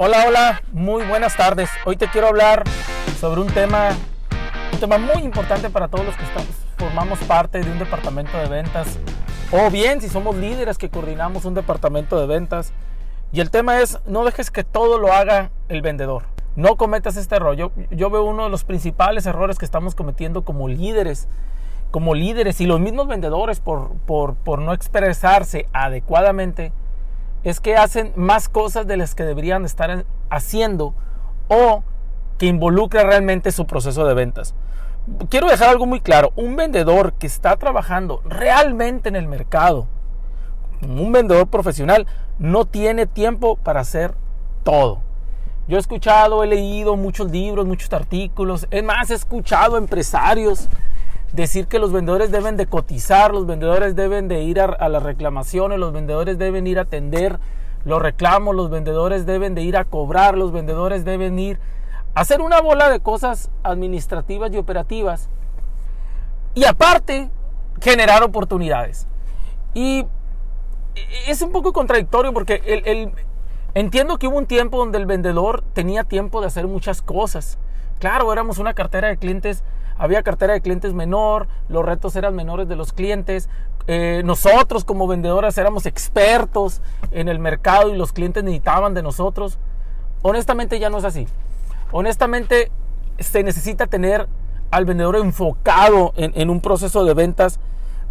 Hola, hola, muy buenas tardes. Hoy te quiero hablar sobre un tema, un tema muy importante para todos los que estamos, formamos parte de un departamento de ventas o bien si somos líderes que coordinamos un departamento de ventas. Y el tema es, no dejes que todo lo haga el vendedor. No cometas este error. Yo, yo veo uno de los principales errores que estamos cometiendo como líderes, como líderes y los mismos vendedores por, por, por no expresarse adecuadamente es que hacen más cosas de las que deberían estar haciendo o que involucra realmente su proceso de ventas. Quiero dejar algo muy claro, un vendedor que está trabajando realmente en el mercado, un vendedor profesional, no tiene tiempo para hacer todo. Yo he escuchado, he leído muchos libros, muchos artículos, es más, he escuchado empresarios decir que los vendedores deben de cotizar, los vendedores deben de ir a, las reclamaciones, los vendedores deben ir a atender los reclamos, los vendedores deben de ir a cobrar, los vendedores deben ir a hacer una bola de cosas administrativas y operativas. Y aparte, generar oportunidades. Y es un poco contradictorio porque el, entiendo que hubo un tiempo donde el vendedor tenía tiempo de hacer muchas cosas. Claro, éramos una cartera de clientes había cartera de clientes menor, los retos eran menores de los clientes, eh, nosotros como vendedores éramos expertos en el mercado y los clientes necesitaban de nosotros. Honestamente ya no es así. Honestamente se necesita tener al vendedor enfocado en, en un proceso de ventas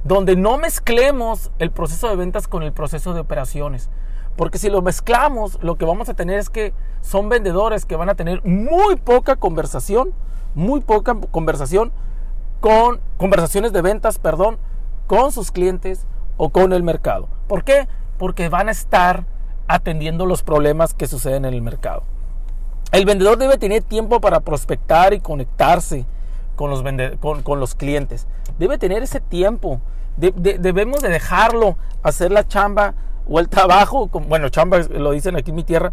donde no mezclemos el proceso de ventas con el proceso de operaciones. Porque si lo mezclamos, lo que vamos a tener es que son vendedores que van a tener muy poca conversación muy poca conversación con conversaciones de ventas, perdón, con sus clientes o con el mercado. ¿Por qué? Porque van a estar atendiendo los problemas que suceden en el mercado. El vendedor debe tener tiempo para prospectar y conectarse con los, clientes. Debe tener ese tiempo. debemos de dejarlo hacer la chamba o el trabajo, bueno, chamba lo dicen aquí en mi tierra,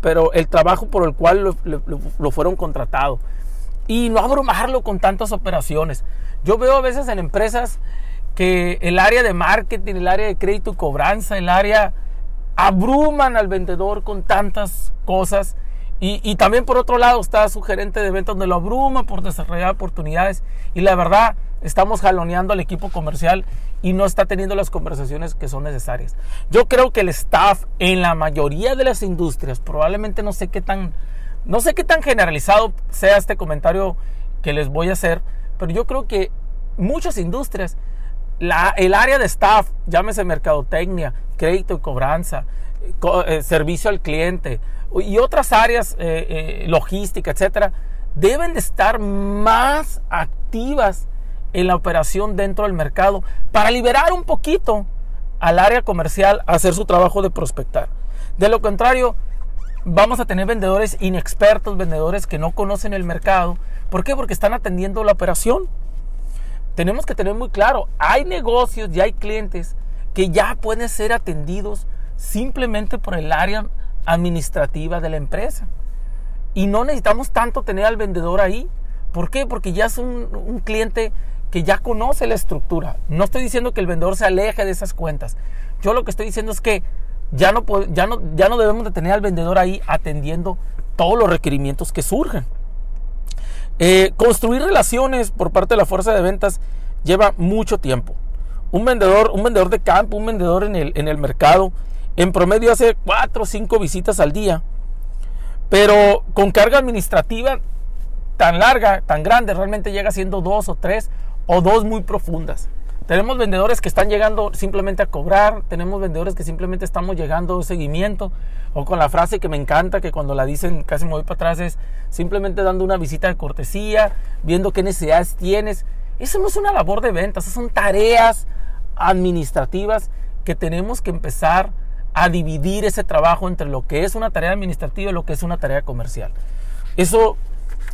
pero el trabajo por el cual lo, fueron contratados y no abrumarlo con tantas operaciones. Yo veo a veces en empresas que el área de marketing, el área de crédito y cobranza, el área abruman al vendedor con tantas cosas. Y, también por otro lado está su gerente de ventas donde lo abruma por desarrollar oportunidades. Y la verdad, estamos jaloneando al equipo comercial y no está teniendo las conversaciones que son necesarias. Yo creo que el staff en la mayoría de las industrias, probablemente no sé qué tan no sé qué tan generalizado sea este comentario que les voy a hacer, pero yo creo que muchas industrias, el área de staff, llámese mercadotecnia, crédito y cobranza, eh, servicio al cliente y otras áreas, eh, eh, logística, etcétera, deben de estar más activas en la operación dentro del mercado para liberar un poquito al área comercial a hacer su trabajo de prospectar. De lo contrario, vamos a tener vendedores inexpertos, vendedores que no conocen el mercado. ¿Por qué? Porque están atendiendo la operación. Tenemos que tener muy claro, hay negocios y hay clientes que ya pueden ser atendidos simplemente por el área administrativa de la empresa. Y no necesitamos tanto tener al vendedor ahí. ¿Por qué? Porque ya es un, un cliente que ya conoce la estructura. No estoy diciendo que el vendedor se aleje de esas cuentas. Yo lo que estoy diciendo es que ya no, ya no, ya no debemos de tener al vendedor ahí atendiendo todos los requerimientos que surgen. Eh, construir relaciones por parte de la fuerza de ventas lleva mucho tiempo. Un vendedor, un vendedor de campo, un vendedor en el, en el mercado, en promedio hace 4 o 5 visitas al día, pero con carga administrativa tan larga, tan grande, realmente llega siendo dos o tres o dos muy profundas. Tenemos vendedores que están llegando simplemente a cobrar, tenemos vendedores que simplemente estamos llegando a seguimiento, o con la frase que me encanta, que cuando la dicen casi me voy para atrás, es simplemente dando una visita de cortesía, viendo qué necesidades tienes. Eso no es una labor de ventas, son tareas administrativas que tenemos que empezar a dividir ese trabajo entre lo que es una tarea administrativa y lo que es una tarea comercial. Eso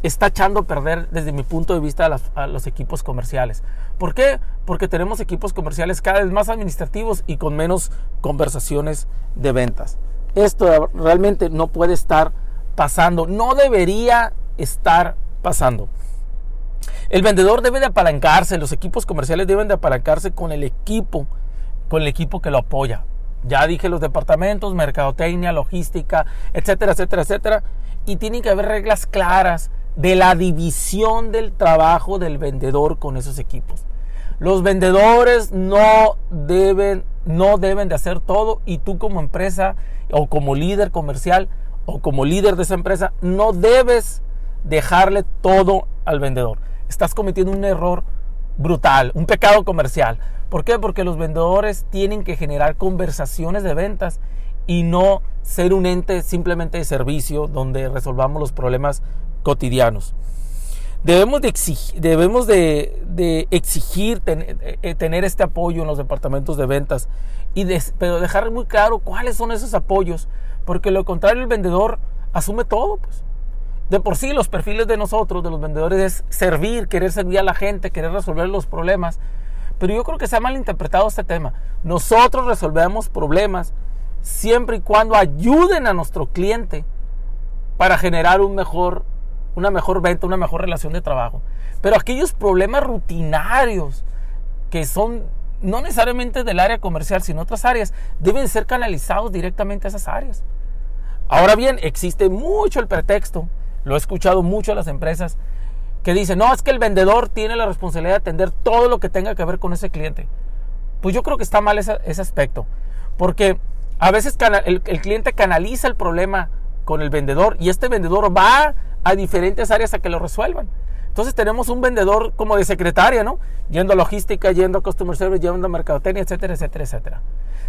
está echando a perder desde mi punto de vista a, los equipos comerciales. ¿Por qué? Porque tenemos equipos comerciales cada vez más administrativos y con menos conversaciones de ventas. Esto realmente no puede estar pasando, no debería estar pasando. El vendedor debe de apalancarse, los equipos comerciales deben de apalancarse con el equipo, con el equipo que lo apoya. Ya dije los departamentos, mercadotecnia, logística, etcétera, etcétera, etcétera. Y tienen que haber reglas claras de la división del trabajo del vendedor con esos equipos. Los vendedores no deben, no deben de hacer todo y tú como empresa o como líder comercial o como líder de esa empresa no debes dejarle todo al vendedor. Estás cometiendo un error brutal, un pecado comercial. ¿Por qué? Porque los vendedores tienen que generar conversaciones de ventas y no ser un ente simplemente de servicio donde resolvamos los problemas cotidianos. Debemos de exigir, debemos de, exigir eh, tener este apoyo en los departamentos de ventas, y pero dejar muy claro cuáles son esos apoyos, porque lo contrario el vendedor asume todo. Pues. De por sí los perfiles de nosotros, de los vendedores, es servir, querer servir a la gente, querer resolver los problemas. Pero yo creo que se ha malinterpretado este tema. Nosotros resolvemos problemas siempre y cuando ayuden a nuestro cliente para generar un mejor una mejor venta, una mejor relación de trabajo. Pero aquellos problemas rutinarios que son no necesariamente del área comercial, sino otras áreas, deben ser canalizados directamente a esas áreas. Ahora bien, existe mucho el pretexto, lo he escuchado mucho a las empresas, que dicen, no, es que el vendedor tiene la responsabilidad de atender todo lo que tenga que ver con ese cliente. Pues yo creo que está mal ese, aspecto, porque a veces el cliente canaliza el problema con el vendedor y este vendedor va a diferentes áreas a que lo resuelvan. Entonces tenemos un vendedor como de secretaria, ¿no? Yendo a logística, yendo a customer service, yendo a mercadotecnia, etcétera, etcétera, etcétera.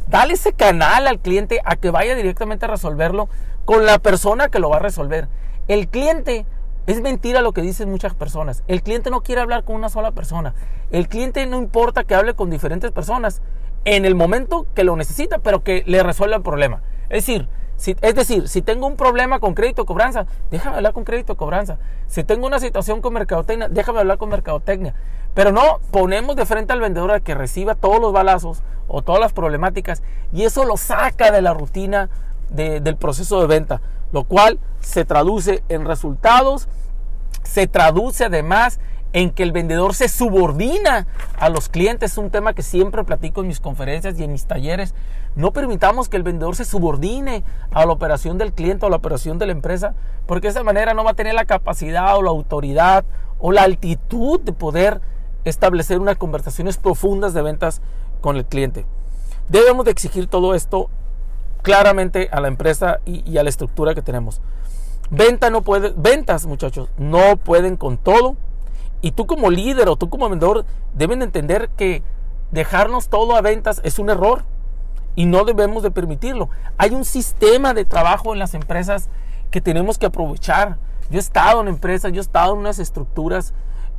Dale ese canal al cliente a que vaya directamente a resolverlo con la persona que lo va a resolver. El cliente, es mentira lo que dicen muchas personas. El cliente no quiere hablar con una sola persona. El cliente no importa que hable con diferentes personas en el momento que lo necesita, pero que le resuelva el problema. Es decir, es decir, si tengo un problema con crédito cobranza, déjame hablar con crédito cobranza. Si tengo una situación con mercadotecnia, déjame hablar con mercadotecnia. Pero no ponemos de frente al vendedor a que reciba todos los balazos o todas las problemáticas y eso lo saca de la rutina del proceso de venta, lo cual se traduce en resultados, se traduce además en que el vendedor se subordina a los clientes. Es un tema que siempre platico en mis conferencias y en mis talleres. No permitamos que el vendedor se subordine a la operación del cliente o a la operación de la empresa, porque de esa manera no va a tener la capacidad o la autoridad o la altitud de poder establecer unas conversaciones profundas de ventas con el cliente. Debemos de exigir todo esto claramente a la empresa y, y a la estructura que tenemos. Venta no puede, ventas, muchachos, no pueden con todo y tú como líder o tú como vendedor deben entender que dejarnos todo a ventas es un error y no debemos de permitirlo. Hay un sistema de trabajo en las empresas que tenemos que aprovechar. Yo he estado en empresas, yo he estado en unas estructuras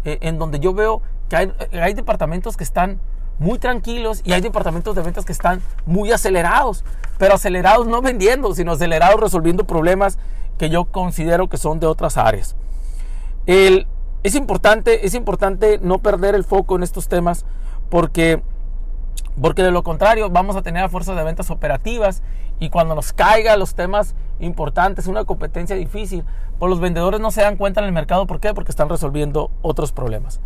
eh, en donde yo veo que hay, hay departamentos que están muy tranquilos y hay departamentos de ventas que están muy acelerados, pero acelerados no vendiendo, sino acelerados resolviendo problemas que yo considero que son de otras áreas. El, es importante, es importante no perder el foco en estos temas porque, porque de lo contrario vamos a tener a fuerzas de ventas operativas y cuando nos caigan los temas importantes, una competencia difícil, pues los vendedores no se dan cuenta en el mercado. ¿Por qué? Porque están resolviendo otros problemas.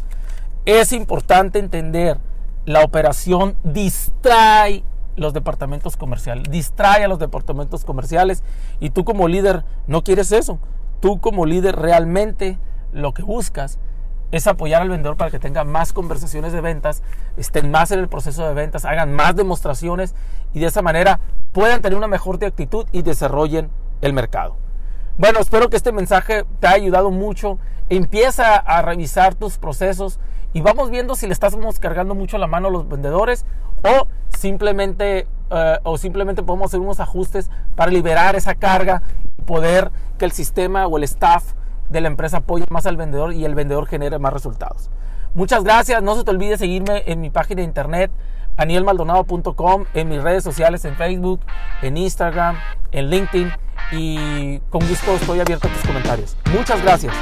Es importante entender la operación distrae los departamentos comerciales, distrae a los departamentos comerciales y tú como líder no quieres eso. Tú como líder realmente lo que buscas es apoyar al vendedor para que tenga más conversaciones de ventas, estén más en el proceso de ventas, hagan más demostraciones y de esa manera puedan tener una mejor actitud y desarrollen el mercado. Bueno, espero que este mensaje te haya ayudado mucho. Empieza a revisar tus procesos y vamos viendo si le estamos cargando mucho la mano a los vendedores o simplemente, eh, o simplemente podemos hacer unos ajustes para liberar esa carga y poder que el sistema o el staff de la empresa apoya más al vendedor y el vendedor genere más resultados. Muchas gracias. No se te olvide seguirme en mi página de internet anielmaldonado.com, en mis redes sociales en Facebook, en Instagram, en LinkedIn y con gusto estoy abierto a tus comentarios. Muchas gracias.